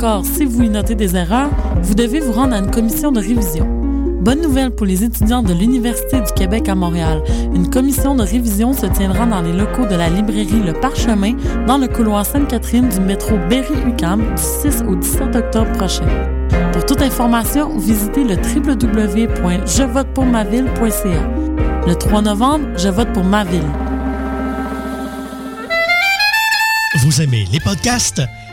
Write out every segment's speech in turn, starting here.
encore, si vous y notez des erreurs, vous devez vous rendre à une commission de révision. Bonne nouvelle pour les étudiants de l'Université du Québec à Montréal. Une commission de révision se tiendra dans les locaux de la librairie Le Parchemin dans le couloir Sainte-Catherine du métro Berry-UQAM du 6 au 17 octobre prochain. Pour toute information, visitez le www.jevotepourmaville.ca. Le 3 novembre, je vote pour ma ville. Vous aimez les podcasts?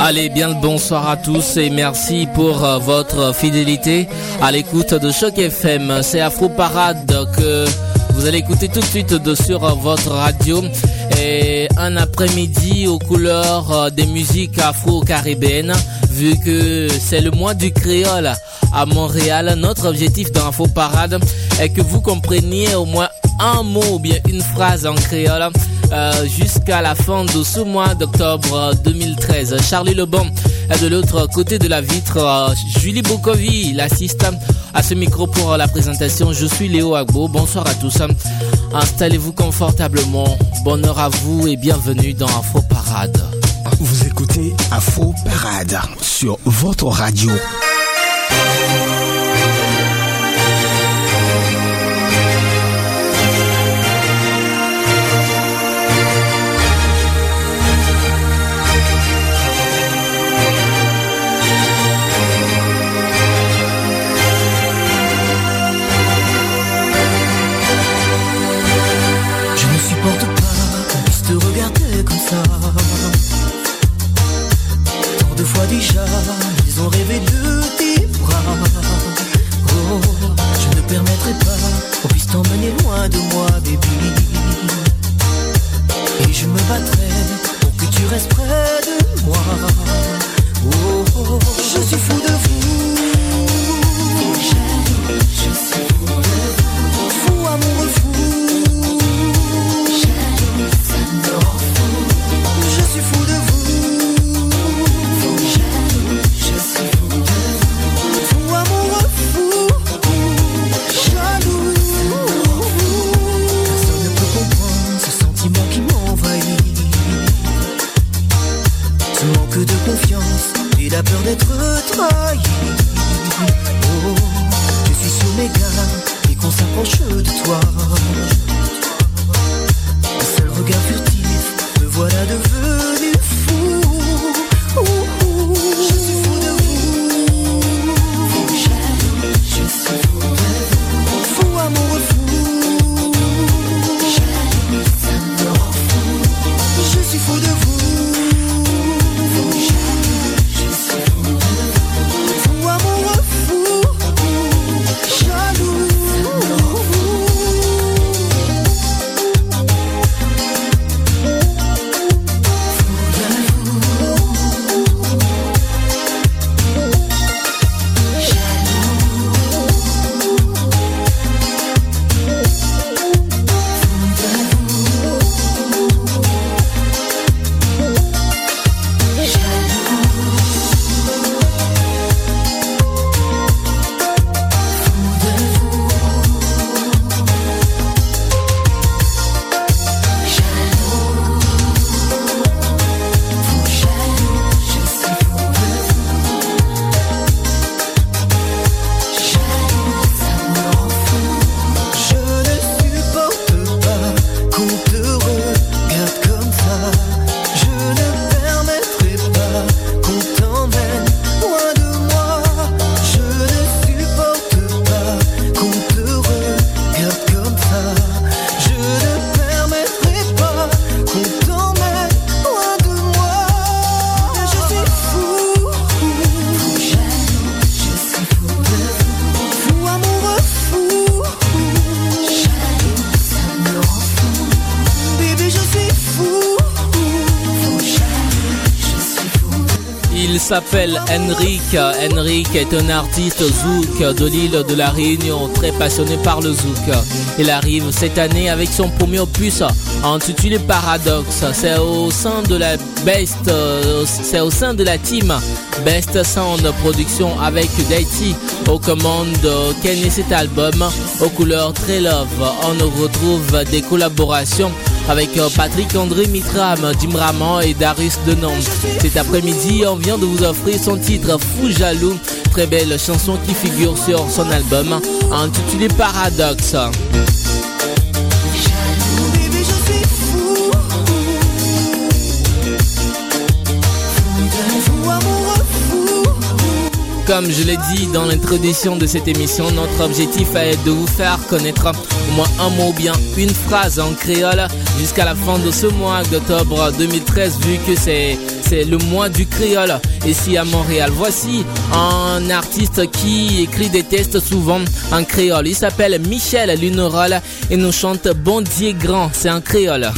Allez, bien le bonsoir à tous et merci pour euh, votre fidélité à l'écoute de Choc FM. C'est Afro Parade que vous allez écouter tout de suite de sur votre radio. Et un après-midi aux couleurs euh, des musiques afro-caribéennes vu que c'est le mois du créole à Montréal. Notre objectif dans Afro Parade est que vous compreniez au moins un mot ou bien une phrase en créole euh, jusqu'à la fin de ce mois d'octobre 2013. Charlie Lebon est de l'autre côté de la vitre. Euh, Julie Bokovi l'assiste à ce micro pour la présentation. Je suis Léo Agbo. Bonsoir à tous. Installez-vous confortablement. Bonne heure à vous et bienvenue dans Afro Parade. Vous écoutez Afro Parade sur votre radio. Ils ont rêvé de tes bras. Oh, je ne permettrai pas qu'on puisse t'emmener loin de moi, baby. Et je me battrai pour que tu restes près de moi. Henrik. Henrik est un artiste zouk de l'île de la Réunion, très passionné par le zouk. Il arrive cette année avec son premier opus intitulé Paradox. C'est au sein de la Best, c'est au sein de la team Best Sound Production avec Daity aux commandes Kenny cet album aux couleurs très love. On retrouve des collaborations avec euh, Patrick André Mitram, Jim Raman et Darius de Nantes. Cet après-midi, on vient de vous offrir son titre Fou Jaloux, très belle chanson qui figure sur son album intitulé Paradoxe. Comme je l'ai dit dans l'introduction de cette émission, notre objectif est de vous faire connaître au moins un mot ou bien une phrase en créole jusqu'à la fin de ce mois d'octobre 2013 vu que c'est le mois du créole ici à Montréal. Voici un artiste qui écrit des textes souvent en créole. Il s'appelle Michel Lunerol et nous chante Bon Dieu grand, c'est un créole.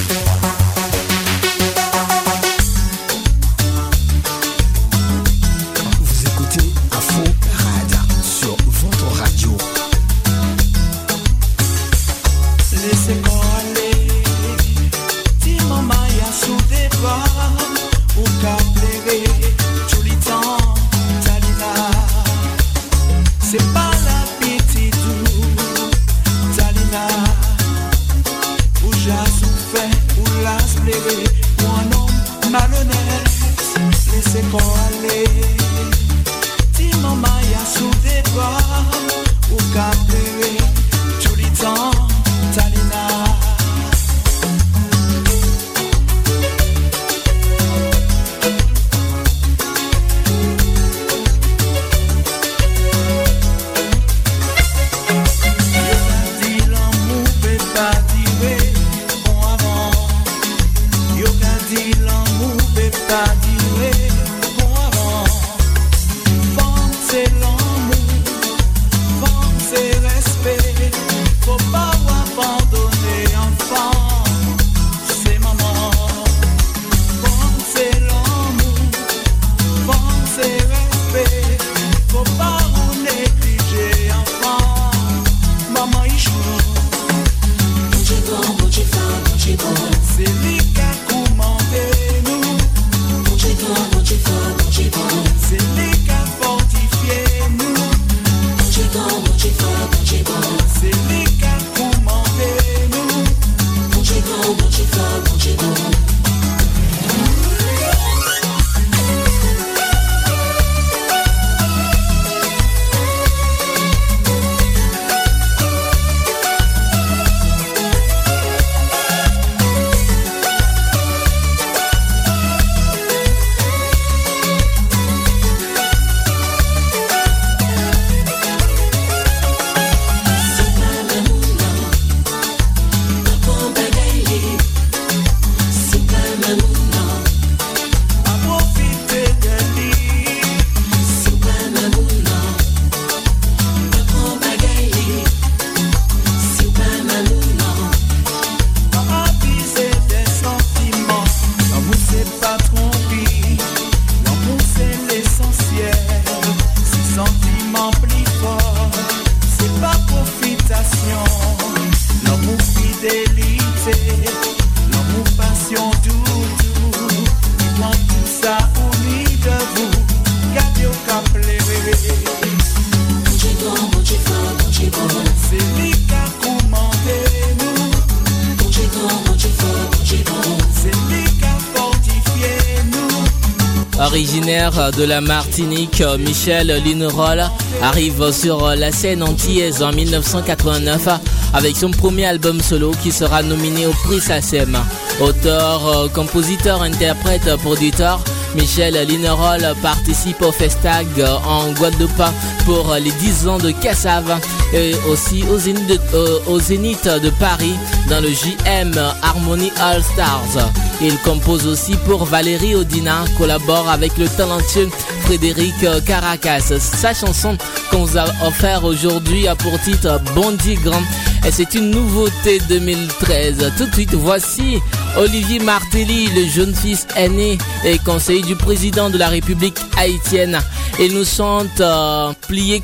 De la Martinique, Michel Linerol, arrive sur la scène antillaise en 1989 avec son premier album solo qui sera nominé au prix SACEM. Auteur, compositeur, interprète, producteur, Michel Linerol participe au Festag en Guadeloupe pour les 10 ans de Cassav et aussi au Zénith de, euh, au Zénith de Paris dans le JM Harmony All Stars. Il compose aussi pour Valérie Odina, collabore avec le talentueux Frédéric Caracas. Sa chanson qu'on vous a offert aujourd'hui a pour titre Bondi Grand et c'est une nouveauté 2013. Tout de suite, voici Olivier Martelly, le jeune fils aîné et conseiller du président de la République haïtienne. Il nous chante euh, Plié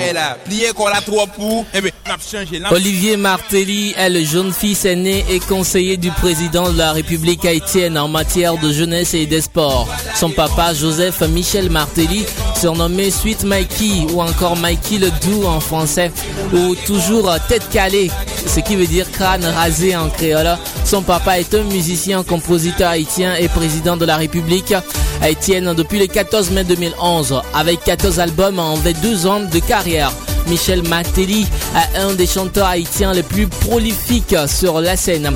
e nap Olivier Martelly est le jeune fils aîné et conseiller du président de la République haïtienne en matière de jeunesse et des sports. Son papa, Joseph Michel Martelly, surnommé Suite Mikey ou encore Mikey le Doux en français, ou toujours tête calée, ce qui veut dire crâne rasé en créole. Son papa est un musicien, compositeur haïtien et président de la République haïtienne depuis le 14 mai 2011, avec 14 albums en 22 ans de carrière. Michel Martelly est un des chanteurs haïtiens les plus prolifiques sur la scène.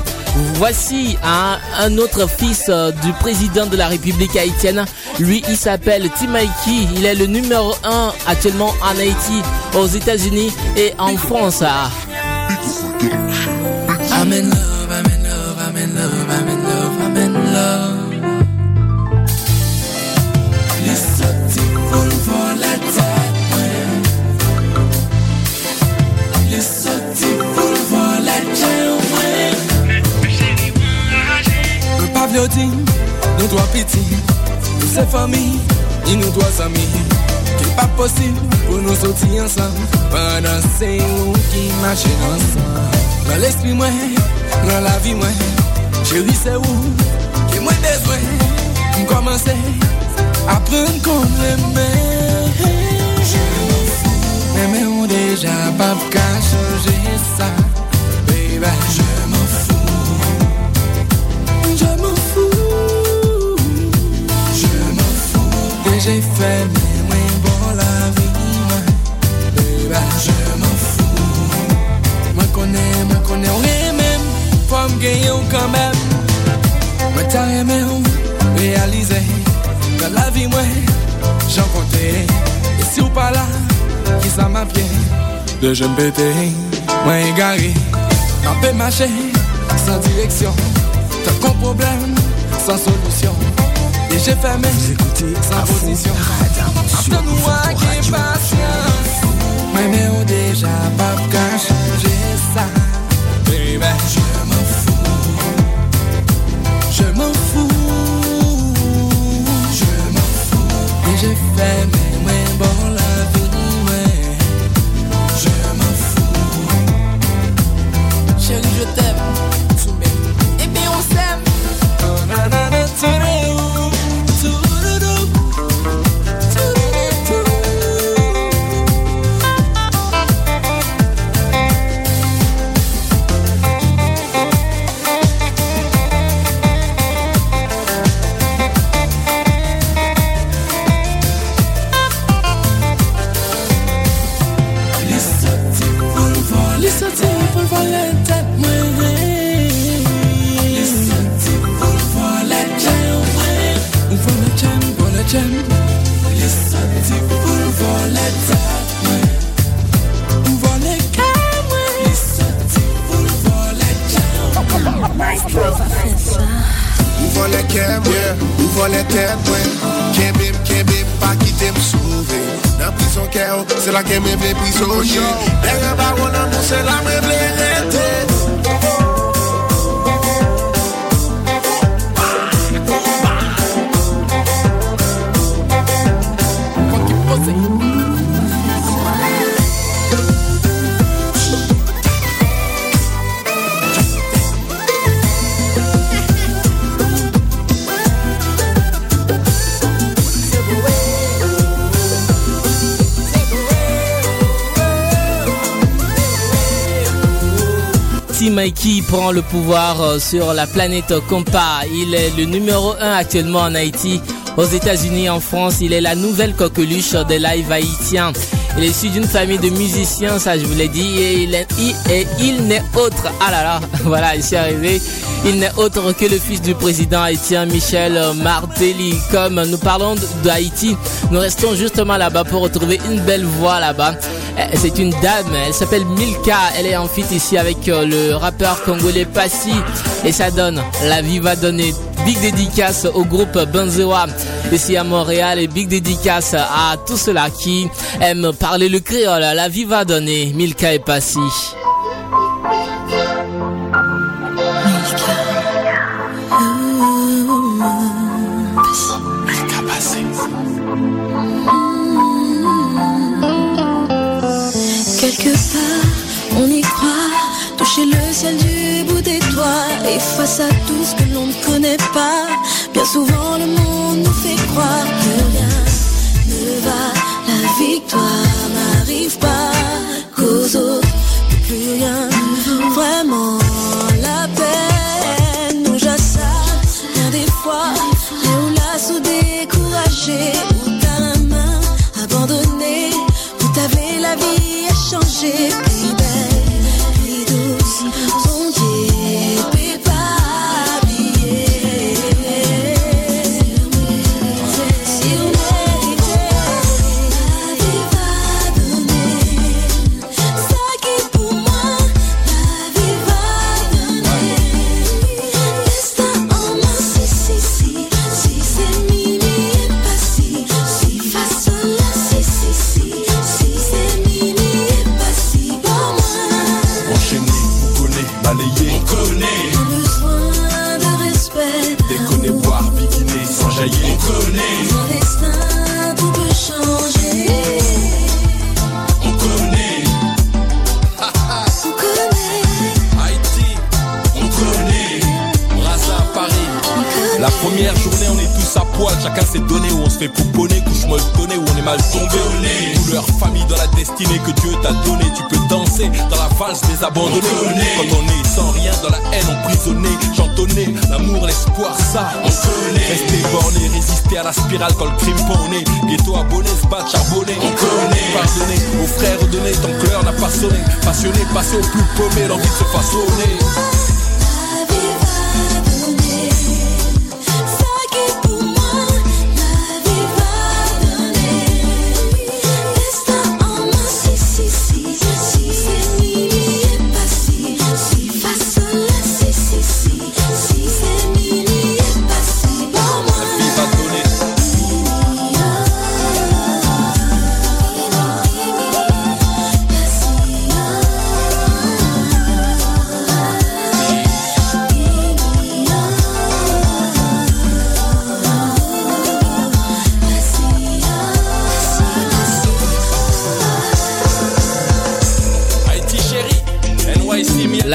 Voici un, un autre fils euh, du président de la République haïtienne. Lui, il s'appelle Timaiki. Il est le numéro 1 actuellement en Haïti, aux États-Unis et en France. I'm in love, I'm in love, I'm in love, I'm in love, I'm in love. Li soti pou l'von la tèt mwen Li soti pou l'von la tèt mwen Un pavle din, nou dwa pa posib pou nou soti ansan Panan se ou ki mache ansan Nan l'esprit mwen, nan la vi mwen Chéri se ou, ki mwen bezwen M komanse, apren kon reme Je m'en fous deja pap ka chanje sa Baby, je m'en fous. Je m'en fous. Je m'en fous. Deja fè Je m'en fous. Mwen konen, mwen konen ou remem Fòm genye ou kanmem Mwen ta reme ou realize Nan la vi mwen jan konte E si ou pa la ki sa ma pye De jen pete mwen gare Nan pe mache san direksyon Tan kon problem san solusyon E jè fèmè san posisyon Aptan nou akè pasyans Mwen mais meu déjà pas qu'à changer ça? Baby, je m'en fous. Je m'en fous. Je m'en fous. Et j'ai fait mes que me fait prisonnier Mikey prend le pouvoir euh, sur la planète Compa. Il est le numéro 1 actuellement en Haïti. Aux États-Unis, en France, il est la nouvelle coqueluche des lives haïtiens. Il est issu d'une famille de musiciens, ça je vous l'ai dit, et il, est, il n'est autre. Ah là là, voilà, il s'est arrivé. Il n'est autre que le fils du président haïtien Michel Martelly. Comme nous parlons d'Haïti, nous restons justement là-bas pour retrouver une belle voix là-bas. Euh, c'est une dame, elle s'appelle Milka, elle est en fit ici avec euh, le rappeur congolais Passy et ça donne La vie va donner. Big dédicace au groupe Benzewa ici à Montréal et big dédicace à tous ceux-là qui aiment parler le créole. La vie va donner. Milka et Passy. à tout ce que l'on ne connaît pas. Bien souvent, le monde nous fait croire que rien ne va la victoire.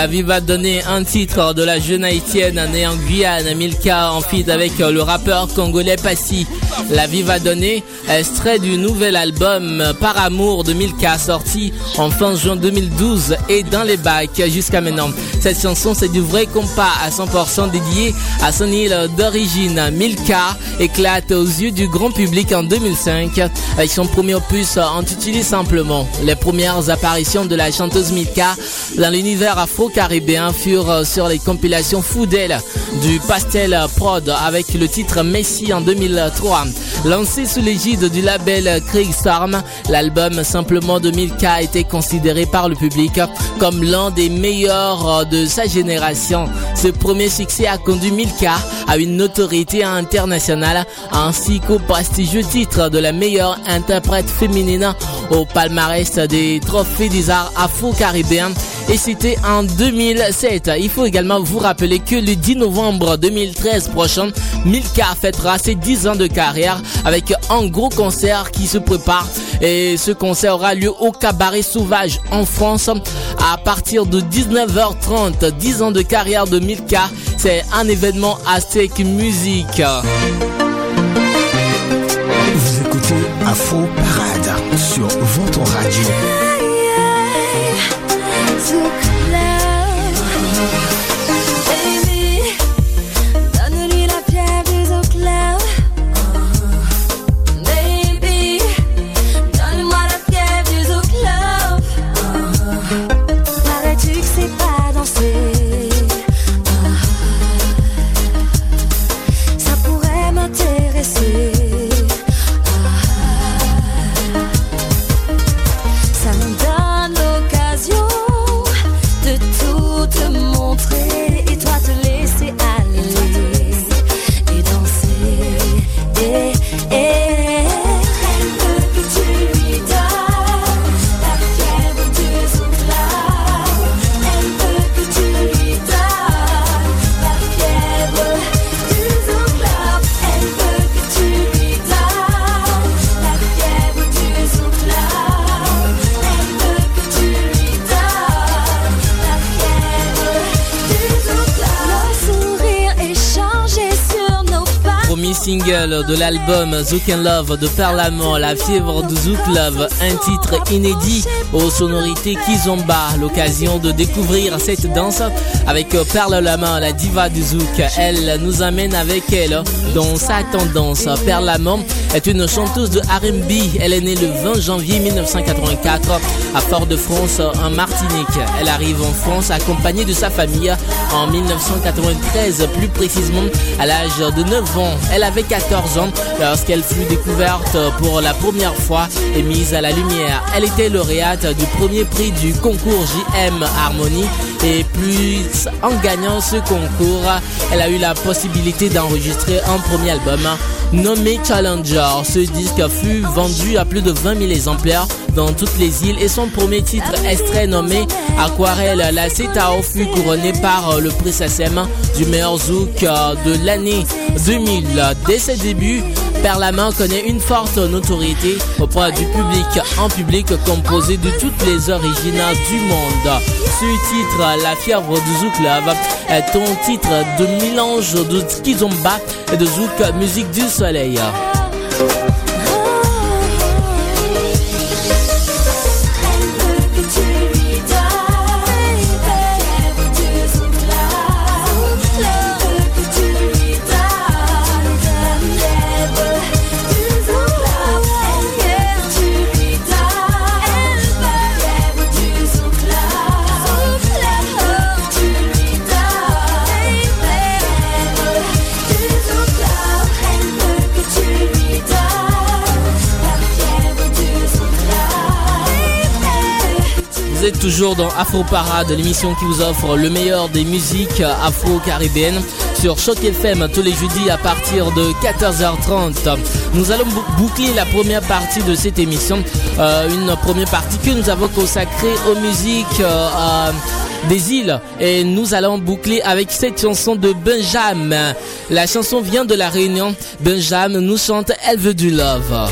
La vie va donner un titre de la jeune haïtienne née en Guyane, Milka en feat avec le rappeur congolais Passy. La vie va donner, extrait du nouvel album Par amour de Milka sorti en fin juin 2012 et dans les bacs jusqu'à maintenant. Cette chanson c'est du vrai compas à 100% dédié à son île d'origine. Milka éclate aux yeux du grand public en 2005 avec son premier opus intitulé simplement. Les premières apparitions de la chanteuse Milka dans l'univers afro-caribéen furent sur les compilations Foudel du Pastel Prod avec le titre Messi en 2003. Lancé sous l'égide du label Craig Storm, l'album Simplement 2000K a été considéré par le public comme l'un des meilleurs de sa génération. Ce premier succès a conduit Milka à une notoriété internationale ainsi qu'au prestigieux titre de la meilleure interprète féminine au palmarès des trophées des arts afro-caribéens et c'était en 2007. Il faut également vous rappeler que le 10 novembre 2013 prochain, Milka fêtera ses 10 ans de carrière avec un gros concert qui se prépare et ce concert aura lieu au Cabaret Sauvage en France à partir de 19h30. 10 ans de carrière de Milka, c'est un événement Aztec Music. Vous écoutez Afro Parade sur votre radio. Zouk and Love de Perlamont, La fièvre de Zouk Love, un titre inédit aux sonorités Kizomba. L'occasion de découvrir cette danse avec Perle Lama, la diva du Zouk. Elle nous amène avec elle dans sa tendance. Perlamont est une chanteuse de R&B. Elle est née le 20 janvier 1984 à Fort-de-France en Martinique. Elle arrive en France accompagnée de sa famille en 1993, plus précisément à l'âge de 9 ans. Elle avait 14 ans lorsqu'elle fut découverte pour la première fois et mise à la lumière. Elle était lauréate du premier prix du concours JM Harmonie et plus en gagnant ce concours, elle a eu la possibilité d'enregistrer un premier album nommé Challenger. Ce disque fut vendu à plus de 20 000 exemplaires dans toutes les îles et son premier titre extrait nommé Aquarelle, la CETAO fut couronné par le prix SACEM du meilleur zouk de l'année 2000. Dès ses débuts, Perlament connaît une forte notoriété auprès du public, un public composé de toutes les origines du monde. Ce titre, La fièvre du Zouk Love, est un titre de mélange de Kizomba et de Zouk, musique du soleil. Toujours dans Afro Parade, l'émission qui vous offre le meilleur des musiques afro-caribéennes sur Choc FM tous les jeudis à partir de 14h30. Nous allons bou- boucler la première partie de cette émission, euh, une première partie que nous avons consacrée aux musiques euh, des îles et nous allons boucler avec cette chanson de Benjamin. La chanson vient de la Réunion. Benjamin nous chante Elle veut du love.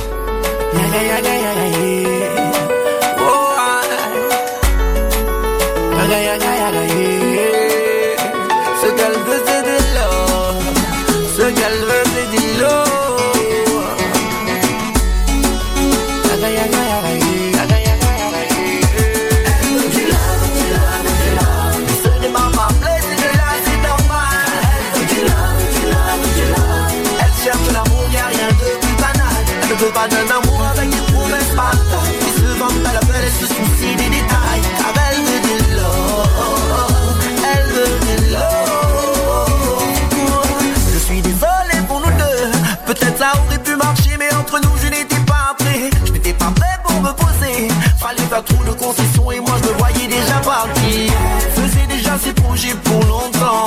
Projets pour longtemps.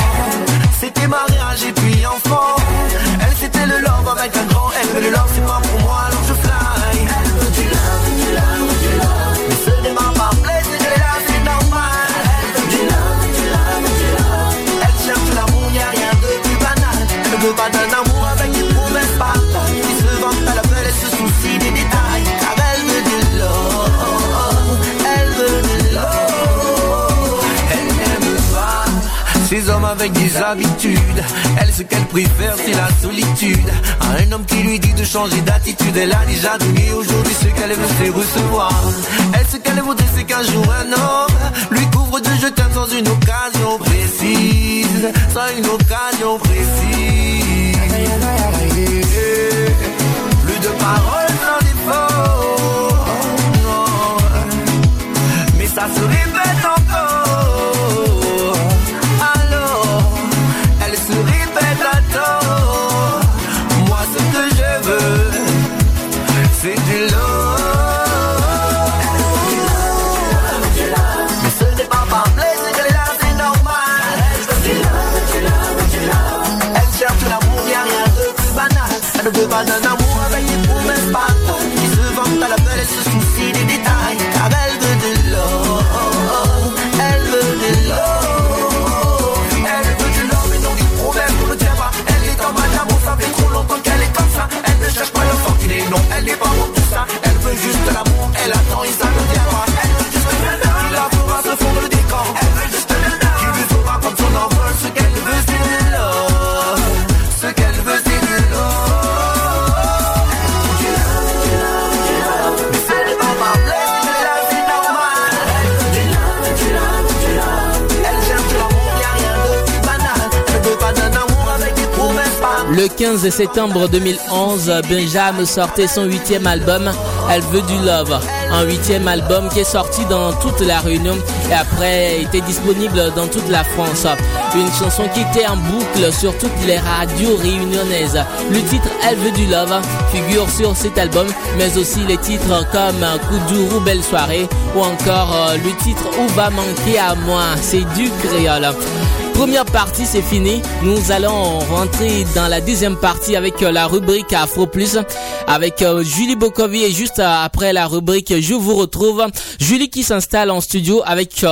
C'était mariage et puis habitudes. Elle, ce qu'elle préfère, c'est la solitude. À un homme qui lui dit de changer d'attitude, elle a déjà donné aujourd'hui ce qu'elle veut, c'est recevoir. Elle, ce qu'elle voudrait, c'est qu'un jour un homme lui couvre de je t'aime sans une occasion précise. Sans une occasion précise. Plus de paroles sans défaut. Non. Mais ça se 15 septembre 2011, Benjamin sortait son huitième album, Elle veut du love. Un huitième album qui est sorti dans toute la Réunion et après était disponible dans toute la France. Une chanson qui était en boucle sur toutes les radios réunionnaises. Le titre Elle veut du love figure sur cet album, mais aussi les titres comme Koudourou Belle Soirée ou encore euh, le titre Où va manquer à moi, c'est du créole. Première partie, c'est fini. Nous allons rentrer dans la deuxième partie avec euh, la rubrique Afro Plus avec euh, Julie Bokovi et juste euh, après la rubrique Je vous retrouve. Julie qui s'installe en studio avec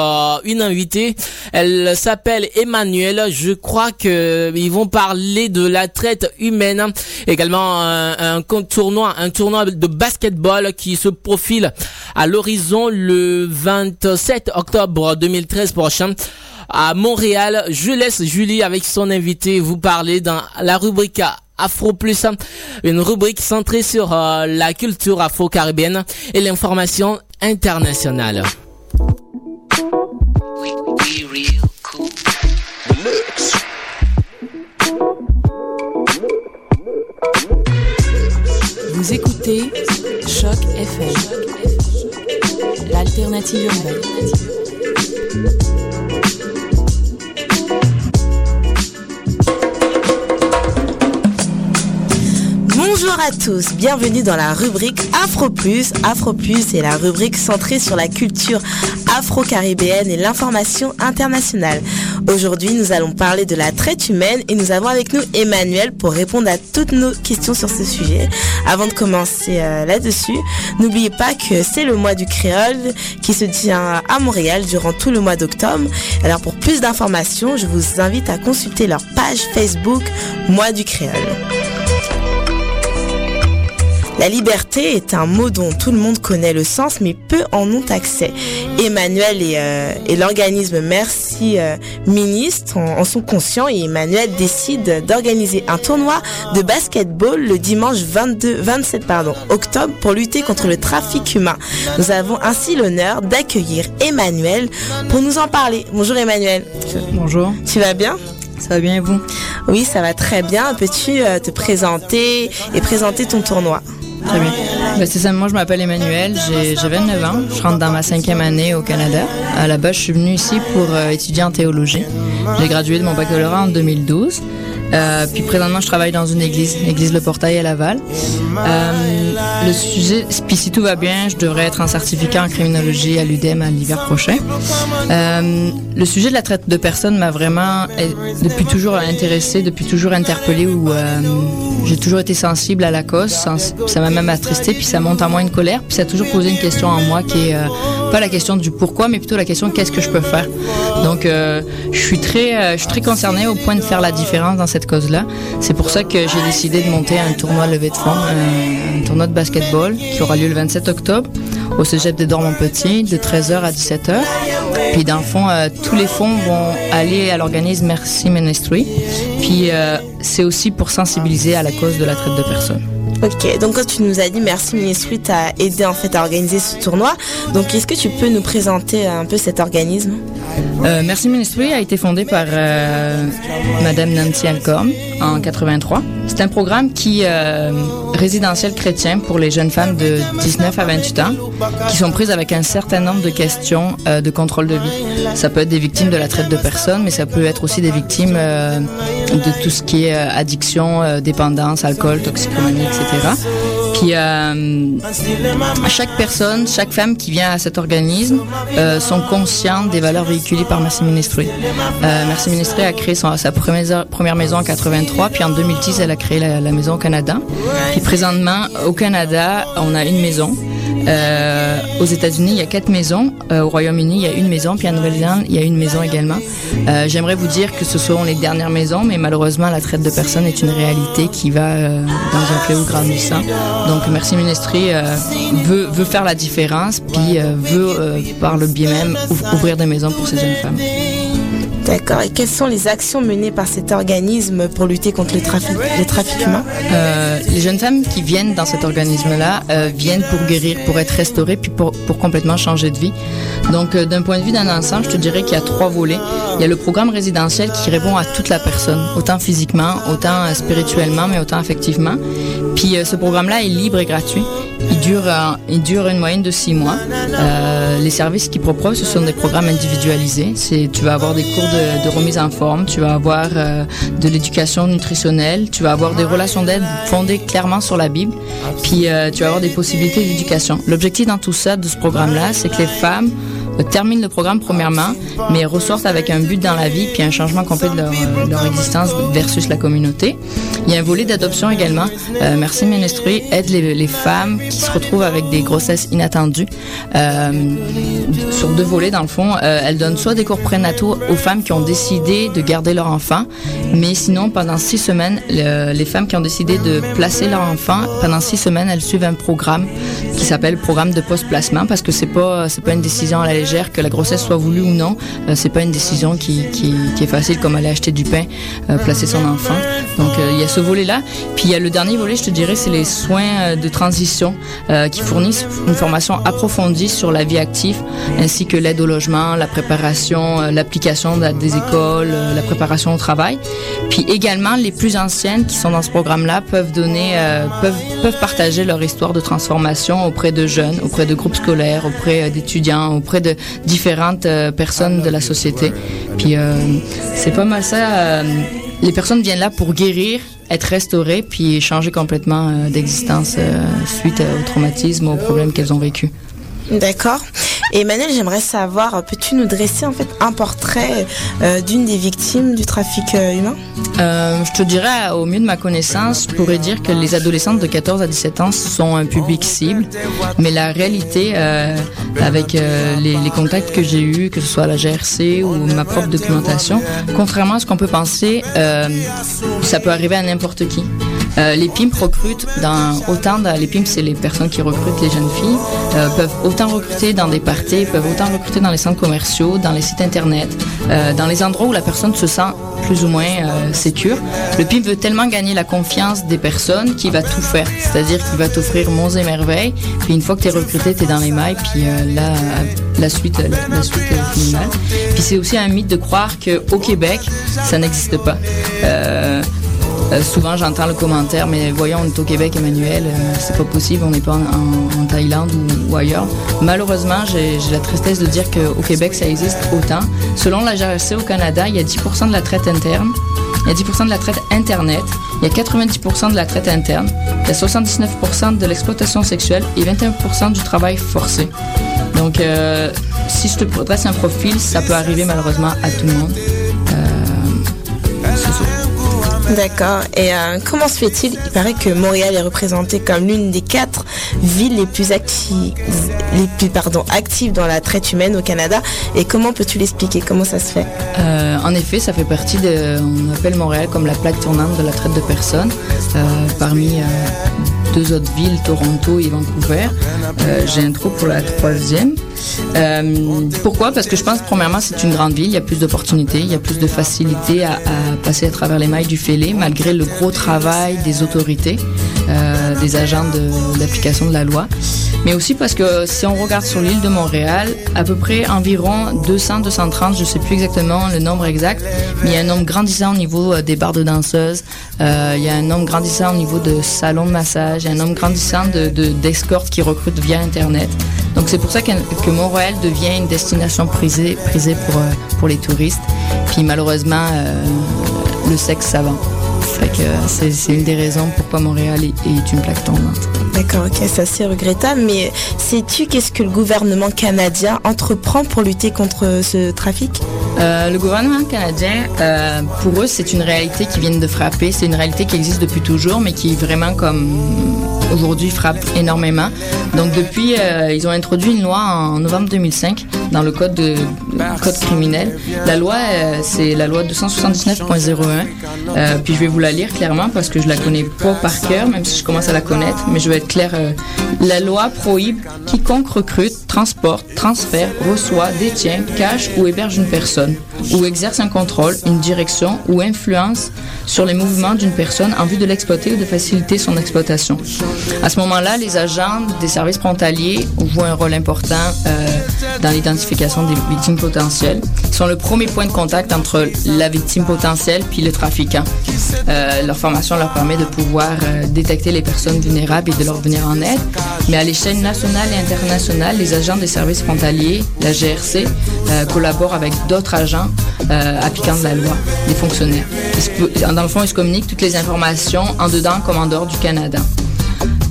une invitée. Elle s'appelle Emmanuel. Je crois que ils vont parler de la traite humaine. Également un, un tournoi, un tournoi de basketball qui se profile à l'horizon le 27 octobre 2013 prochain à Montréal. Je laisse Julie avec son invité vous parler dans la rubrique Afro Plus, une rubrique centrée sur euh, la culture afro-caribéenne et l'information internationale. Vous écoutez Choc FM, l'alternative urbaine. Bonjour à tous, bienvenue dans la rubrique Afro Plus. Afro Plus est la rubrique centrée sur la culture afro-caribéenne et l'information internationale. Aujourd'hui, nous allons parler de la traite humaine et nous avons avec nous Emmanuel pour répondre à toutes nos questions sur ce sujet. Avant de commencer euh, là-dessus, n'oubliez pas que c'est le mois du créole qui se tient à Montréal durant tout le mois d'octobre. Alors pour plus d'informations, je vous invite à consulter leur page Facebook Mois du créole. La liberté est un mot dont tout le monde connaît le sens, mais peu en ont accès. Emmanuel et, euh, et l'organisme Merci euh, Ministre en, en sont conscients et Emmanuel décide d'organiser un tournoi de basketball le dimanche 22, 27 pardon, octobre pour lutter contre le trafic humain. Nous avons ainsi l'honneur d'accueillir Emmanuel pour nous en parler. Bonjour Emmanuel. Bonjour. Tu vas bien? Ça va bien et vous? Oui, ça va très bien. Peux-tu euh, te présenter et présenter ton tournoi? Très bien. Ben, c'est ça, moi je m'appelle Emmanuel, j'ai j'ai 29 ans, je rentre dans ma cinquième année au Canada. À la base, je suis venu ici pour euh, étudier en théologie. J'ai gradué de mon baccalauréat en 2012. Euh, puis présentement, je travaille dans une église, l'église Le Portail à Laval. Euh, le sujet, puis si tout va bien, je devrais être en certificat en criminologie à l'UDEM à l'hiver prochain. Euh, le sujet de la traite de personnes m'a vraiment euh, depuis toujours intéressé, depuis toujours interpellé où j'ai toujours été sensible à la cause. Ça m'a même attristé, puis ça monte en moi une colère, puis ça a toujours posé une question en moi qui est pas la question du pourquoi, mais plutôt la question qu'est-ce que je peux faire. Donc, euh, je suis très, euh, je suis très concernée au point de faire la différence dans cette cause-là. C'est pour ça que j'ai décidé de monter un tournoi levé de fonds, un, un tournoi de basketball qui aura lieu le 27 octobre au Cégep des Dormont-Petit de 13h à 17h. Puis dans le fond, euh, tous les fonds vont aller à l'organisme Merci Ministry. Puis euh, c'est aussi pour sensibiliser à la cause de la traite de personnes. Ok, donc quand tu nous as dit merci Ministry t'a aidé en fait à organiser ce tournoi. Donc est-ce que tu peux nous présenter un peu cet organisme? Euh, Merci Ministry a été fondé par euh, Madame Nancy Alcorn en 83. C'est un programme qui euh, résidentiel chrétien pour les jeunes femmes de 19 à 28 ans qui sont prises avec un certain nombre de questions euh, de contrôle de vie. Ça peut être des victimes de la traite de personnes, mais ça peut être aussi des victimes euh, de tout ce qui est addiction, dépendance, alcool, toxicomanie, etc. Euh, chaque personne, chaque femme qui vient à cet organisme euh, sont conscientes des valeurs véhiculées par Merci Ministry. Euh, Merci Ministry a créé sa première, première maison en 83, puis en 2010 elle a créé la, la maison au Canada. Puis présentement au Canada on a une maison. Euh, aux États-Unis, il y a quatre maisons. Euh, au Royaume-Uni, il y a une maison. Puis en Nouvelle-Zélande, il y a une maison également. Euh, J'aimerais vous dire que ce sont les dernières maisons, mais malheureusement, la traite de personnes est une réalité qui va dans un fléau grandissant. Donc, Merci Ministry veut, veut faire la différence, puis veut, par le biais même, ouv- ouvrir des maisons pour ces jeunes femmes. D'accord. Et quelles sont les actions menées par cet organisme pour lutter contre le trafic, le trafic humain? Euh, les jeunes femmes qui viennent dans cet organisme-là euh, viennent pour guérir, pour être restaurées, puis pour, complètement changer de vie. Donc, euh, d'un point de vue d'un ensemble, je te dirais qu'il y a trois volets. Il y a le programme résidentiel qui répond à toute la personne, autant physiquement, autant spirituellement, mais autant affectivement. Puis, ce programme-là est libre et gratuit. Il dure, une moyenne de six mois. Euh, les services qu'il propose, ce sont des programmes individualisés. C'est, tu vas avoir des cours de, remise en forme, tu vas avoir euh, de l'éducation nutritionnelle, tu vas avoir des relations d'aide fondées clairement sur la Bible, puis euh, tu vas avoir des possibilités d'éducation. L'objectif dans tout ça, de ce programme-là, c'est que les femmes terminent le programme premièrement, mais ressortent avec un but dans la vie, puis un changement complet de leur, existence versus la communauté. Il y a un volet d'adoption également. Euh, Merci Ministry aide les, femmes qui se retrouvent avec des grossesses inattendues. Euh, sur deux volets, dans le fond, euh, elle donne soit des cours prénataux aux femmes qui ont décidé de garder leur enfant, mais sinon, pendant six semaines, le- les femmes qui ont décidé de placer leur enfant, pendant six semaines, elles suivent un programme qui s'appelle programme de post-placement parce que c'est pas c'est pas une décision à la légère que la grossesse soit voulue ou non. Euh, c'est pas une décision qui, qui, est facile comme aller acheter du pain, euh, placer son enfant. Donc euh, il y a ce volet-là. Puis il y a le dernier volet, je te dirais, c'est les soins euh, de transition qui fournissent une formation approfondie sur la vie active, ainsi que l'aide au logement, la préparation, l'application de- des écoles, la préparation au travail. Puis également, les plus anciennes qui sont dans ce programme-là peuvent donner, peuvent, peuvent partager leur histoire de transformation auprès de jeunes, auprès de groupes scolaires, auprès euh, d'étudiants, auprès de différentes euh, personnes de la société. Puis euh, c'est pas mal ça. les personnes viennent là pour guérir, être restaurées, puis changer complètement d'existence suite au traumatisme, aux problèmes qu'elles ont vécu. D'accord. Emmanuel, j'aimerais savoir, peux-tu nous dresser en fait un portrait euh, d'une des victimes du trafic euh, humain? Euh, je te dirais, au mieux de ma connaissance, je pourrais dire que les adolescentes de 14 à 17 ans sont un public cible, mais la réalité, avec les, contacts que j'ai eus, que ce soit la GRC ou ma propre documentation, contrairement à ce qu'on peut penser, ça peut arriver à n'importe qui. Euh, les pimps recrutent autant les pimps c'est les personnes qui recrutent les jeunes filles euh, peuvent autant recruter dans des parties, peuvent autant recruter dans les centres commerciaux, dans les sites internet, euh, dans les endroits où la personne se sent plus ou moins sécure. Le pimp veut tellement gagner la confiance des personnes qu'il va tout faire, c'est-à-dire qu'il va t'offrir monts et merveilles. Puis une fois que tu es recruté, tu es dans les mailles, puis là la suite la, la suite. Puis c'est aussi un mythe de croire que au Québec, ça n'existe pas. Euh, souvent j'entends le commentaire mais voyons on est au Québec Emmanuel euh, c'est pas possible on n'est pas en, Thaïlande ou, ailleurs. Malheureusement j'ai j'ai la tristesse de dire qu'au Québec ça existe autant. Selon la GRC au Canada il y a 10% de la traite interne. Il y a 10% de la traite internet. Il y a 90% de la traite interne. Il y a 79% de l'exploitation sexuelle et 21% du travail forcé. Donc euh, si je te dresse un profil ça peut arriver malheureusement à tout le monde D'accord. Et euh, comment se fait-il? Il paraît que Montréal est représentée comme l'une des quatre villes les plus actives, les plus actives dans la traite humaine au Canada. Et comment peux-tu l'expliquer? Comment ça se fait? Euh, en effet, ça fait partie de. On appelle Montréal comme la plaque tournante de la traite de personnes. Euh, parmi deux autres villes, Toronto et Vancouver. J'ai un trou pour la troisième. Euh, pourquoi? Parce que je pense, premièrement, c'est une grande ville, il y a plus d'opportunités, il y a plus de facilité à, passer à travers les mailles du fêlé, malgré le gros travail des autorités, euh, des agents de- d'application de, la loi. Mais aussi parce que si on regarde sur l'île de Montréal, à peu près environ 200, 230, je ne sais plus exactement le nombre exact, mais il y a un nombre grandissant au niveau euh, des bars de danseuses, il y a un nombre grandissant au niveau de salons de massage, il y a un nombre grandissant de- de- d'escortes qui recrutent via Internet. Donc c'est pour ça que, que Montréal devient une destination prisée, prisée pour, euh, pour les touristes. Puis malheureusement, euh, le sexe savant. Fait que euh, c'est une des raisons pourquoi Montréal est, est une plaque tournante. D'accord, ok, c'est assez regrettable. Mais sais-tu qu'est-ce que le gouvernement canadien entreprend pour lutter contre ce trafic? Euh, le gouvernement canadien, euh, pour eux, c'est une réalité qui vient de frapper. C'est une réalité qui existe depuis toujours, mais qui vraiment comme aujourd'hui frappe énormément. Donc depuis, euh, ils ont introduit une loi en novembre 2005 dans le code de le code criminel. La loi, euh, c'est la loi 279.01. Euh, puis je vais vous la lire clairement parce que je la connais pas par cœur, même si je commence à la connaître. Mais je vais être clair. La loi prohibe quiconque recrute, transporte, transfère, reçoit, détient, cache ou héberge une personne ou exerce un contrôle, une direction ou influence sur les mouvements d'une personne en vue de l'exploiter ou de faciliter son exploitation. À ce moment-là, les agents des services frontaliers jouent un rôle important euh, dans l'identification des victimes potentielles. Ils sont le premier point de contact entre la victime potentielle puis le trafiquant. Euh, leur formation leur permet de pouvoir euh, détecter les personnes vulnérables et de leur venir en aide. Mais à l'échelle nationale et internationale, les agents des services frontaliers, la GRC, euh, collaborent avec d'autres agents euh, appliquant de la loi, des fonctionnaires. Dans le fond, ils se communiquent toutes les informations en dedans comme en dehors du Canada.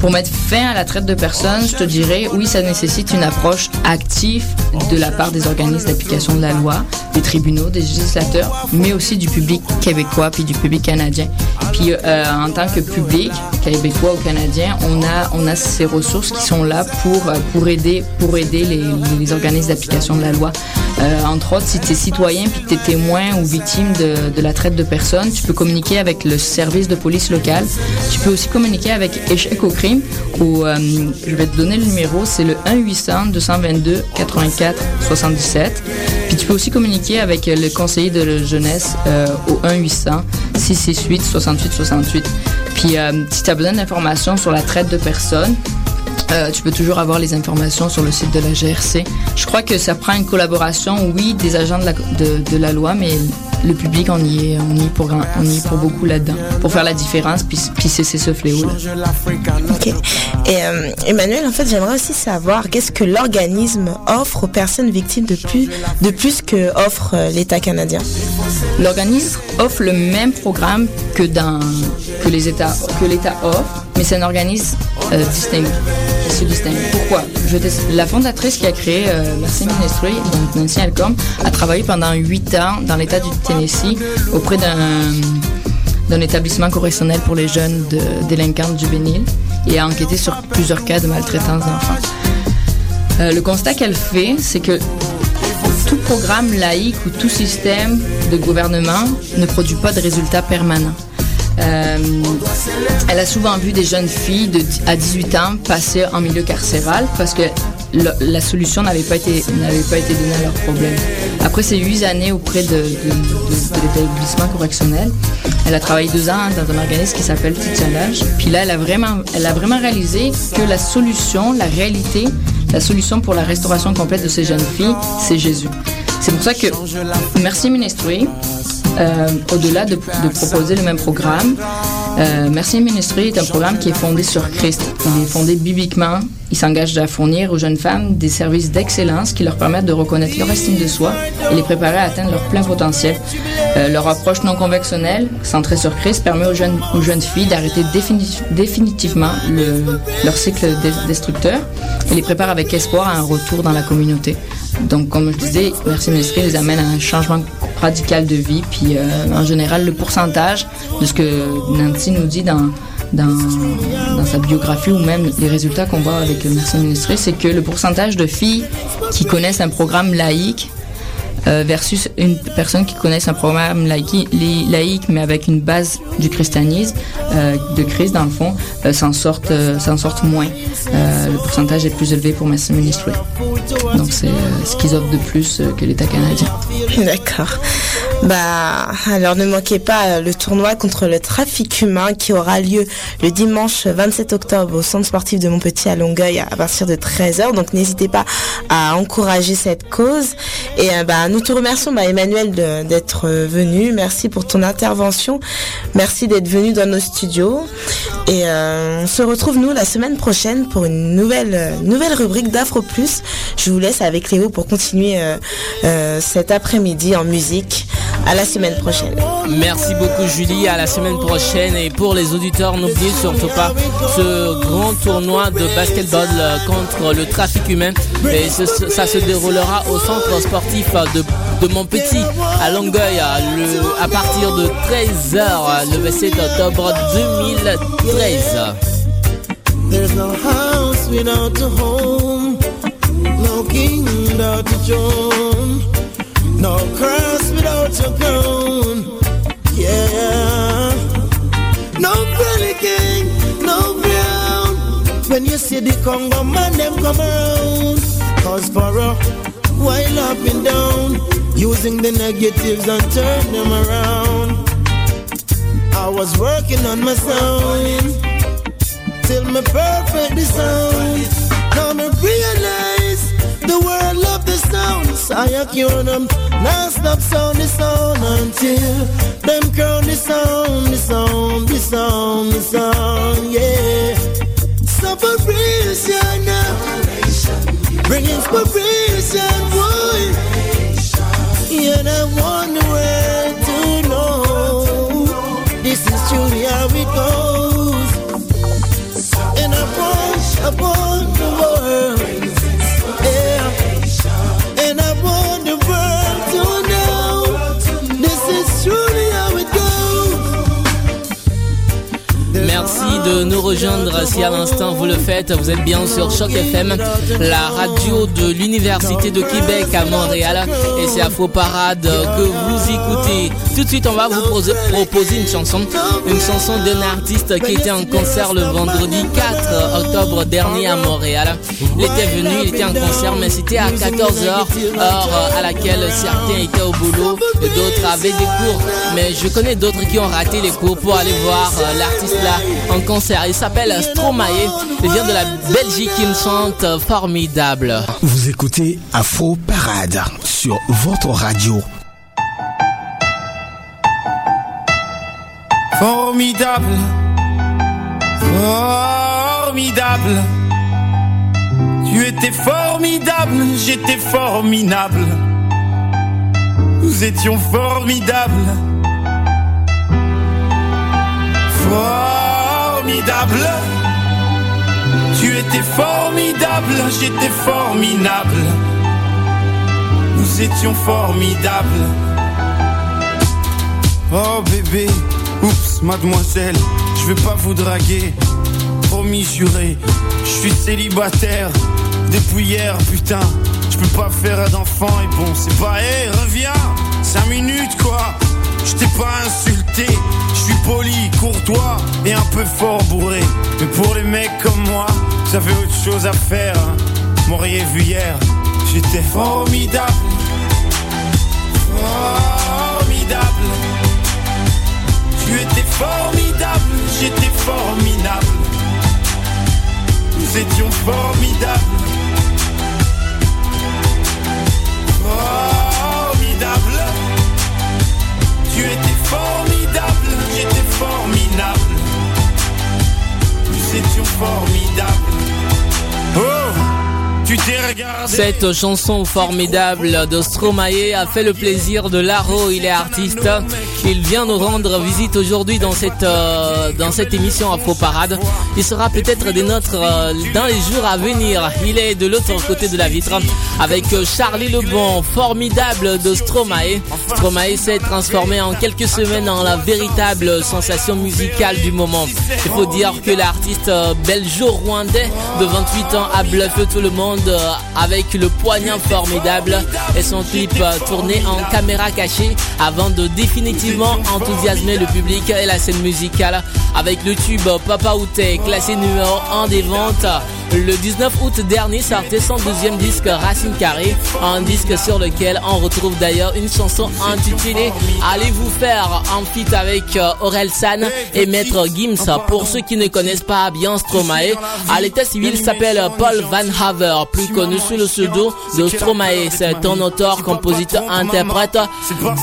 Pour mettre fin à la traite de personnes, je te dirais, oui, ça nécessite une approche active de la part des organismes d'application de la loi, des tribunaux, des législateurs, mais aussi du public québécois puis du public canadien. Puis euh, en tant que public québécois ou canadien, on a, on a ces ressources qui sont là pour, euh, pour aider, pour aider les, organismes d'application de la loi. Euh, entre autres, si tu es citoyen puis que tu es témoin ou victime de, de la traite de personnes, tu peux communiquer avec le service de police local. Tu peux aussi communiquer avec Échec au crime ou je vais te donner le numéro, c'est le 1-800-222-84-77. Puis tu peux aussi communiquer avec le conseiller de jeunesse euh, au 1-800-668-68-68. Puis euh, si tu as besoin d'informations sur la traite de personnes, euh, tu peux toujours avoir les informations sur le site de la GRC. Je crois que ça prend une collaboration, oui, des agents de la loi, mais le public, on y est, on y est, pour, on y est pour beaucoup là-dedans, pour faire la différence, puis, puis cesser ce fléau-là. Ok. Et euh, Emmanuel, en fait, j'aimerais aussi savoir qu'est-ce que l'organisme offre aux personnes victimes de plus, de plus que offre euh, l'État canadien? L'organisme offre le même programme que, dans, que les États, que l'État offre, mais c'est un organisme euh, Pourquoi? La fondatrice qui a créé euh, Merci Ministry, donc Nancy Alcom, a travaillé pendant huit ans dans l'État du Tennessee auprès d'un d'un établissement correctionnel pour les jeunes de, délinquants juvéniles et a enquêté sur plusieurs cas de maltraitance d'enfants. Euh, le constat qu'elle fait, c'est que tout programme laïque ou tout système de gouvernement ne produit pas de résultats permanents. Euh, elle a souvent vu des jeunes filles à 18 ans passer en milieu carcéral parce que la solution n'avait pas été pas été donnée à leurs problèmes. Après ces huit années auprès de l'établissement correctionnel, elle a travaillé deux ans dans un organisme qui s'appelle Petit Challenge. Puis là, elle a vraiment, elle a vraiment réalisé que la solution, la réalité, la solution pour la restauration complète de ces jeunes filles, c'est Jésus. C'est pour ça que Merci Ministry, euh, au-delà de, proposer le même programme, euh, Merci Ministry est un programme qui est fondé sur Christ. Il est fondé bibliquement. Il s'engage à fournir aux jeunes femmes des services d'excellence qui leur permettent de reconnaître leur estime de soi et les préparer à atteindre leur plein potentiel. Euh, leur approche non conventionnelle, centrée sur Christ, permet aux jeunes, filles d'arrêter défini- définitivement le- leur cycle de- destructeur et les prépare avec espoir à un retour dans la communauté. Donc, comme je disais, Merci Ministry les amène à un changement radical de vie. Puis, euh, en général, le pourcentage de ce que Nancy nous dit dans, dans, sa biographie ou même les résultats qu'on voit avec Merci Ministry, c'est que le pourcentage de filles qui connaissent un programme laïque euh, versus une personne qui connaisse un programme laïque, mais avec une base du christianisme, euh, de Christ dans le fond, s'en sortent, moins. Le pourcentage est plus élevé pour Master Ministry. Donc c'est ce qu'ils offrent de plus euh, que l'État canadien. D'accord. Bah, alors ne manquez pas euh, le tournoi contre le trafic humain qui aura lieu le dimanche 27 octobre au centre sportif de Montpetit à Longueuil à partir de 13h. Donc n'hésitez pas à encourager cette cause. Et euh, bah, nous te remercions bah, Emmanuel d'être venu. Merci pour ton intervention. Merci d'être venu dans nos studios. Et on se retrouve nous la semaine prochaine pour une nouvelle nouvelle rubrique d'Afro Plus. Je vous laisse avec Léo pour continuer euh, euh, cet après-midi en musique. À la semaine prochaine. Merci beaucoup Julie, à la semaine prochaine et pour les auditeurs, n'oubliez surtout pas ce grand tournoi de basketball euh, contre le trafic humain et ce- ça se déroulera au centre sportif de, de Montpetit à Longueuil le- à partir de 13h euh, le 27 octobre 2013. No king without a throne, no cross without a crown. Yeah, no belly king, no brown. When you see the Congo man, them come around. Cause for a while up and down, using the negatives and turn them around. I was working on my sound till me perfect sound. Now me the world love the sound. So I cure them, now stop sound the sound until them crown the sound, the sound, the sound, the sound, yeah. Separation now, bring inspiration, boy. And I the world to know this is truly how it goes. De nous rejoindre si à l'instant vous le faites. Vous êtes bien sur Choc FM, la radio de l'Université de Québec à Montréal. Et c'est Afro Parade que vous écoutez. Tout de suite, on va vous poser- proposer une chanson. Une chanson d'un artiste qui était en concert le vendredi 4 octobre dernier à Montréal. Il était venu, il était en concert, mais c'était à 14h, heure à laquelle certains étaient au boulot et d'autres avaient des cours. Mais je connais d'autres qui ont raté les cours pour aller voir euh, l'artiste là en concert. Il s'appelle Stromae. Il vient de la Belgique. Il chante formidable. Vous écoutez Afro Parade sur votre radio. Formidable, formidable. Tu étais formidable, j'étais formidable. Nous étions formidables. Formidable. Tu étais formidable, j'étais formidable. Nous étions formidables. Oh bébé, oups, mademoiselle, je vais pas vous draguer. Promis juré, je suis célibataire depuis hier, putain. Je peux pas faire d'enfant et bon, c'est pas, hé, reviens, 5 minutes quoi. Je t'ai pas insulté. Je suis poli, courtois et un peu fort bourré. Mais pour les mecs comme moi, j'avais autre chose à faire. Hein. M'auriez vu hier, j'étais formidable. Formidable. Tu étais formidable, j'étais formidable. Nous étions formidables. Tu étais formidable, j'étais formidable. Nous étions formidables. Oh! Cette chanson formidable de Stromae a fait le plaisir de Laro, il est artiste. Il vient nous rendre visite aujourd'hui dans cette euh, dans cette émission Afro Parade. Il sera peut-être des nôtres euh, dans les jours à venir. Il est de l'autre côté de la vitre avec Charlie Lebon, formidable de Stromae. Stromae s'est transformé en quelques semaines en la véritable sensation musicale du moment. Il faut dire que l'artiste euh, belgeo-rwandais de 28 ans a bluffé tout le monde euh, avec le poignard formidable et son clip euh, tourné en caméra cachée avant de définitivement enthousiasmer le public et la scène musicale avec le tube Papa Outé classé numéro 1 des ventes. Le 19 août dernier sortait son deuxième disque Racine Carré, un disque sur lequel on retrouve d'ailleurs une chanson intitulée Allez vous faire en feat avec euh, Aurel San et Maître Gims? Pour ceux qui ne connaissent pas bien Stromae, à l'état civil s'appelle Paul Van Haver, plus connu sous le pseudo de Stromae. C'est un auteur, compositeur, interprète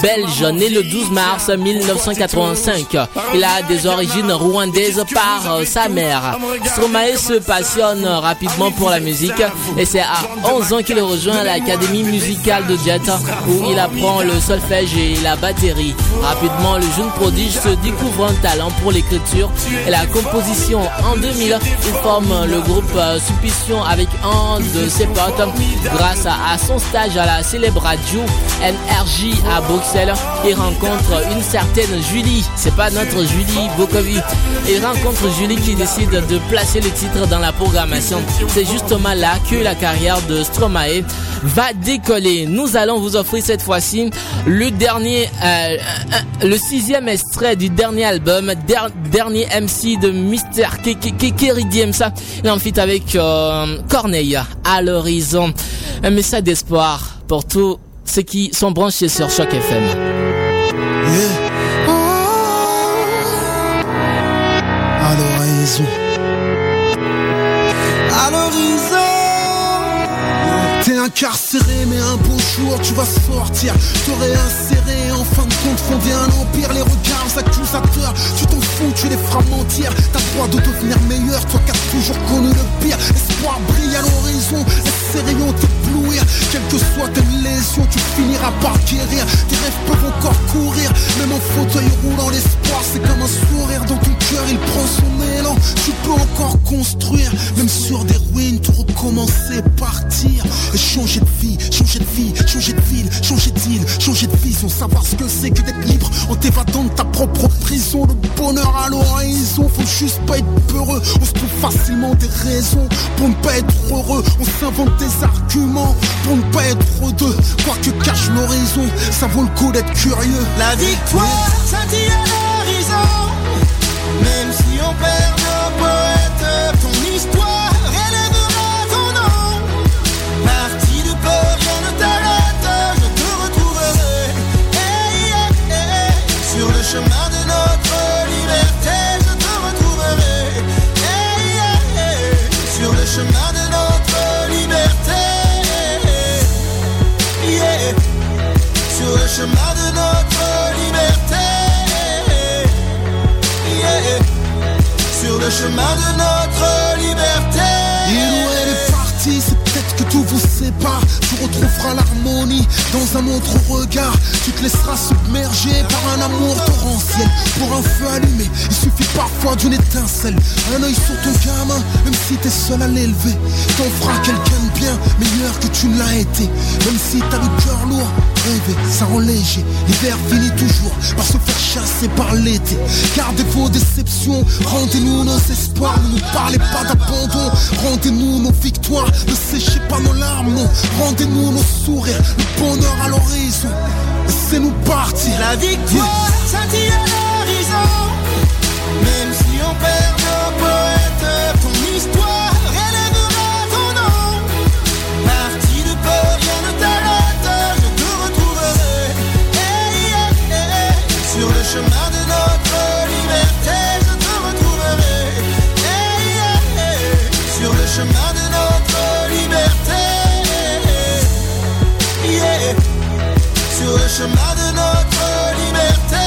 belge, né le 12 mars 1985. Il a des origines rwandaises par euh, sa mère. Stromae se passionne rapidement pour la musique et c'est à 11 ans qu'il rejoint l'académie musicale de Jet où il apprend le solfège et la batterie. Rapidement, le jeune prodige se découvre un talent pour l'écriture et la composition. En 2000, il forme le groupe euh, Supposition avec un de ses potes grâce à son stage à la célèbre radio NRJ à Bruxelles. Il rencontre une certaine Julie, c'est pas notre Julie Bokovi. Il rencontre Julie qui décide de placer le titre dans la programmation. C'est justement là que la carrière de Stromae va décoller. Nous allons vous offrir cette fois-ci le dernier, euh, euh, le sixième extrait du dernier album, der- dernier MC de Mister Kerry ça. Il en avec euh, Corneille à l'horizon. Un message d'espoir pour tous ceux qui sont branchés sur Choc FM. T'es incarcéré, mais un beau jour tu vas sortir. T'aurais en fin de compte, fondé un empire. Les regards accusateurs, tu t'en fous, tu les feras mentir. T'as le droit de devenir meilleur, toi qui as toujours connu le pire. L'espoir brille à l'horizon, laisse rayons t'éblouir. Quelles que soient tes lésions, tu finiras par guérir. Tes rêves peuvent encore courir, même en fauteuil roulant. L'espoir, c'est comme un sourire dans ton cœur, il prend son élan. Tu peux encore construire, même sur des ruines, tout recommencer, partir. Changer de vie, changer de vie, changer de ville, changer d'île, changer de vie sans savoir ce que c'est que d'être libre en t'évadant de ta propre prison. Le bonheur à l'horizon, faut juste pas être peureux. On se trouve facilement des raisons pour ne pas être heureux. On s'invente des arguments pour ne pas être deux. Quoi que cache l'horizon, ça vaut le coup d'être curieux. La victoire scintille à l'horizon Même si on perd nos poètes Ton histoire le chemin de notre liberté. Ou elle est partie, c'est peut-être que tout vous sépare. Tu retrouveras l'harmonie dans un autre regard. Tu te laisseras submerger par un amour torrentiel. Pour un feu allumé, il suffit parfois d'une étincelle. Un œil sur ton gamin, même si t'es seul à l'élever. T'en feras quelqu'un de bien, meilleur que tu ne l'as été. Même si t'as le cœur lourd, rêver, ça rend léger. L'hiver finit toujours par se faire chasser par l'été. Gardez vos déceptions, rendez-nous nos espoirs. Ne ne parlez pas d'abandon. Rendez-nous nos victoires, ne séchez pas nos larmes, non. Rendez-nous nos sourires, le bonheur à l'horizon. Laissez-nous partir. La victoire scintille à l'horizon. Chemin de notre liberté.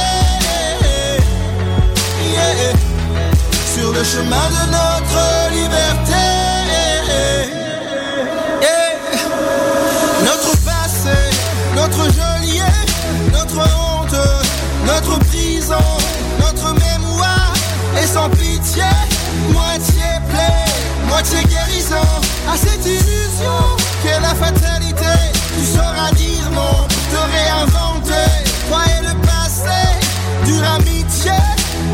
Sur le chemin de notre liberté. Notre passé, notre geôlier, notre honte, notre prison, notre mémoire est sans pitié, moitié plaie, moitié guérison à cette illusion qu'est la fatalité. Tu sauras dire non, te réinventer. Et le passé, dure amitié,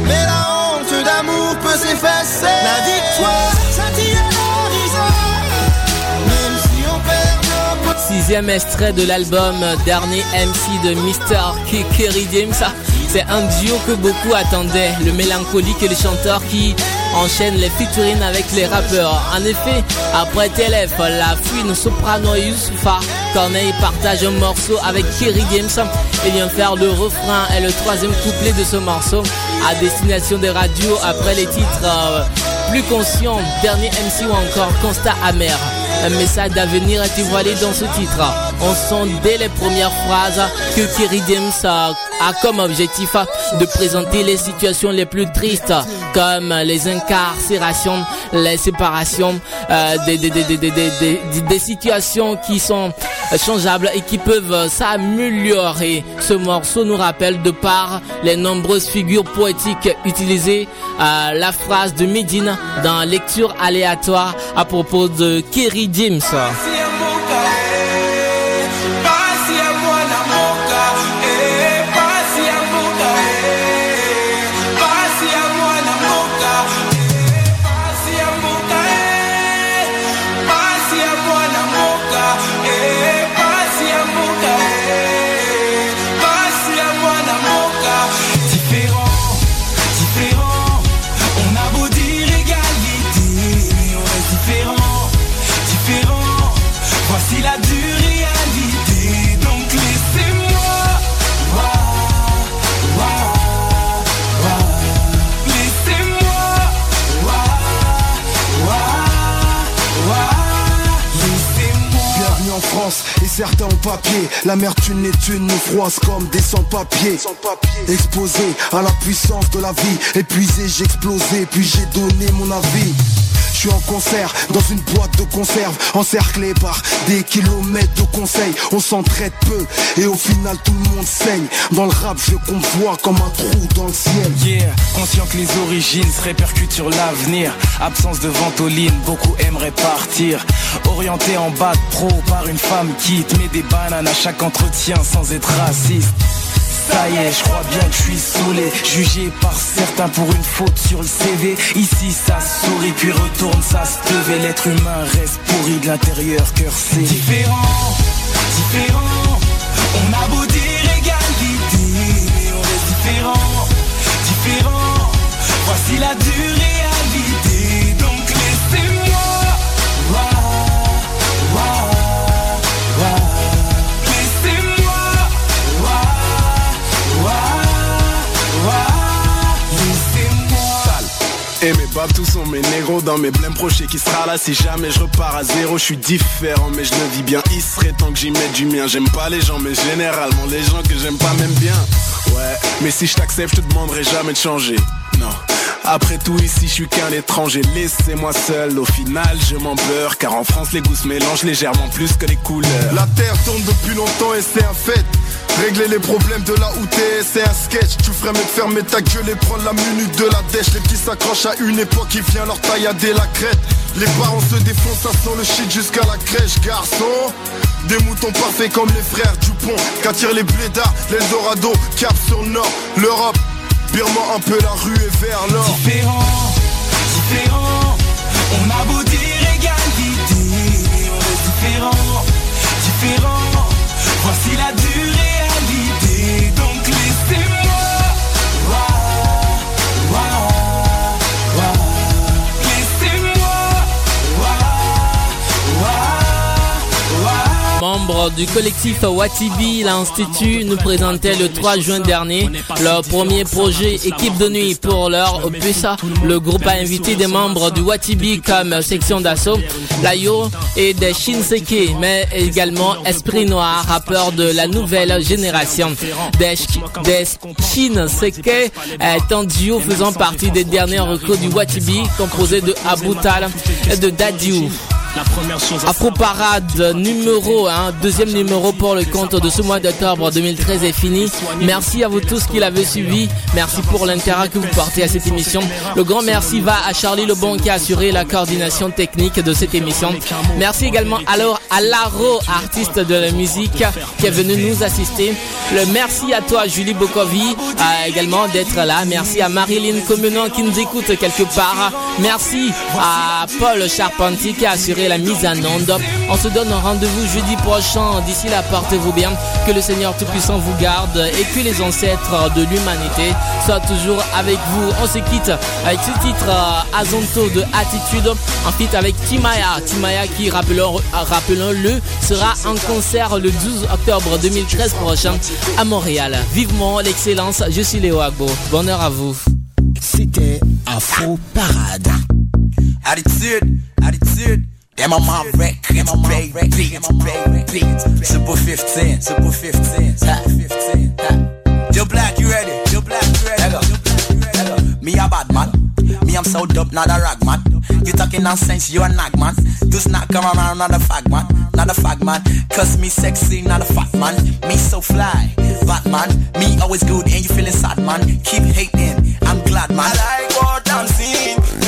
mais la honte d'amour peut s'effacer. La victoire scintille à l'horizon, même si on perd nos Sixième extrait de l'album Dernier MC de Mr. Kerry James. C'est un duo que beaucoup attendaient, le mélancolique et le chanteur qui enchaîne les featuring avec les rappeurs. En effet, après TLF, la fouine soprano Youssoufa, Corneille partage un morceau avec Kerry James et vient faire le refrain et le troisième couplet de ce morceau à destination des radios après les titres euh, Plus conscient, Dernier MC ou encore Constat amer. Un message d'avenir est voilé dans ce titre. On sent dès les premières phrases que Kerry James a, comme objectif de présenter les situations les plus tristes comme les incarcérations, les séparations, euh, des, des, des, des, des, des, des- des situations qui sont changeables et qui peuvent s'améliorer. Ce morceau nous rappelle de par les nombreuses figures poétiques utilisées euh, la phrase de Medine dans lecture aléatoire à propos de Kerry James. Certains ont papier. La merde une est une, nous froisse comme des sans-papiers. Exposé à la puissance de la vie. Épuisé, j'ai explosé, puis j'ai donné mon avis. Je suis en concert, dans une boîte de conserve, encerclé par des kilomètres de conseils. On s'entraide peu, et au final tout le monde saigne. Dans le rap, je qu'on voit comme un trou dans le ciel. Yeah, conscient que les origines se répercutent sur l'avenir. Absence de ventoline, beaucoup aimeraient partir. Orienté en bas de pro par une femme qui te met des bananes à chaque entretien sans être raciste. Ça y est, je crois bien que je suis saoulé. Jugé par certains pour une faute sur le CV Ici ça sourit puis retourne ça se lever L'être humain reste pourri de l'intérieur, cœur serré Différent, différent, on a beau dire égalité, on reste différent, différent. Voici la dure Et mes babs tous sont mes négros dans mes blèmes prochés qui sera là si jamais je repars à zéro. Je suis différent mais je le vis bien. Il serait temps que j'y mette du mien. J'aime pas les gens mais généralement les gens que j'aime pas m'aiment bien. Ouais mais si je t'accepte je te demanderai jamais de changer. Non après tout ici je suis qu'un étranger Laissez-moi seul au final je m'en beurre Car en France les goûts se mélangent légèrement plus que les couleurs La terre tourne depuis longtemps et c'est un fait. Régler les problèmes de la OUT, c'est un sketch. Tu ferais mieux fermer ta gueule et prendre la minute de la dèche. Les petits s'accrochent à une époque, il vient leur taillader la crête. Les parents se défoncent, ça sent le shit jusqu'à la crèche, garçon. Des moutons parfaits comme les frères Dupont. Qu'attirent les blédards, l'Eldorado, cap sur le nord, l'Europe. Birman un peu la rue et vers l'or. Différent, différent On a beau dire égalité. On est différent, différent Voici la durée du collectif Watibi, l'Institut, nous présentait le 3 juin dernier leur premier projet équipe de nuit pour leur opus. Le groupe a invité des membres du Watibi comme section d'assaut, Layo et des Shinseki, mais également Esprit Noir, rappeurs de la nouvelle génération. Des, des Shinseki est un duo faisant partie des derniers recours du Watibi, composé de Aboutal et de Dadiou. Afro Parade numéro 1, deuxième numéro pour le compte de ce mois d'octobre 2013 est fini. Merci à vous tous qui l'avez suivi. Merci pour l'intérêt que vous portez à cette émission. Le grand merci va à Charlie Lebon qui a assuré la coordination technique de cette émission. Merci également alors à Laro, artiste de la musique, qui est venu nous assister. Le merci à toi Julie Bokovi également d'être là. Merci à Marilyn Comenant qui nous écoute quelque part. Merci à Paul Charpentier qui a assuré la mise en onde. On se donne un rendez-vous jeudi prochain. D'ici là, portez-vous bien. Que le Seigneur Tout-Puissant vous garde et que les ancêtres de l'humanité soient toujours avec vous. On se quitte avec ce titre euh, Azonto de Attitude. En fit avec Timaya. Timaya qui, rappelons-le, sera en concert le 12 octobre 2013 prochain à Montréal. Vivement l'excellence. Je suis Léo Agbo. Bonheur à vous. C'était Afro Parade. Attitude, attitude. On my record, them on my record, them on my record. Super 15, super 15, super 15. Joe Black, you ready? Joe Black, you ready? Hello. Hello. Me a bad man. Me I'm so dope, not a rag man. You talking nonsense, you a nag man. Just not come around, not a fag man, not a fag man. Cause me sexy, not a fat man. Me so fly, Batman. Me always good and you feeling sad man. Keep hating, I'm glad man. I like what I'm seeing.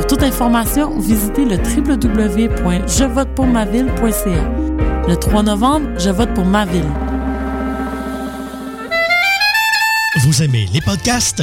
Pour toute information, visitez le www.jevotepourmaville.ca. Le 3 novembre, je vote pour ma ville. Vous aimez les podcasts?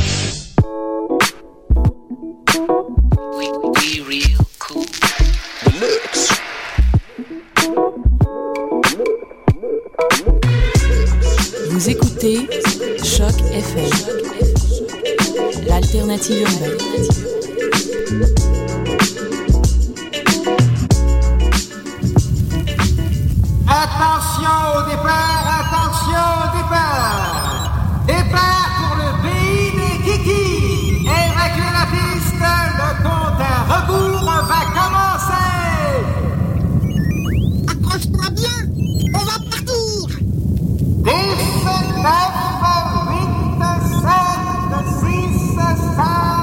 l'alternative urbaine.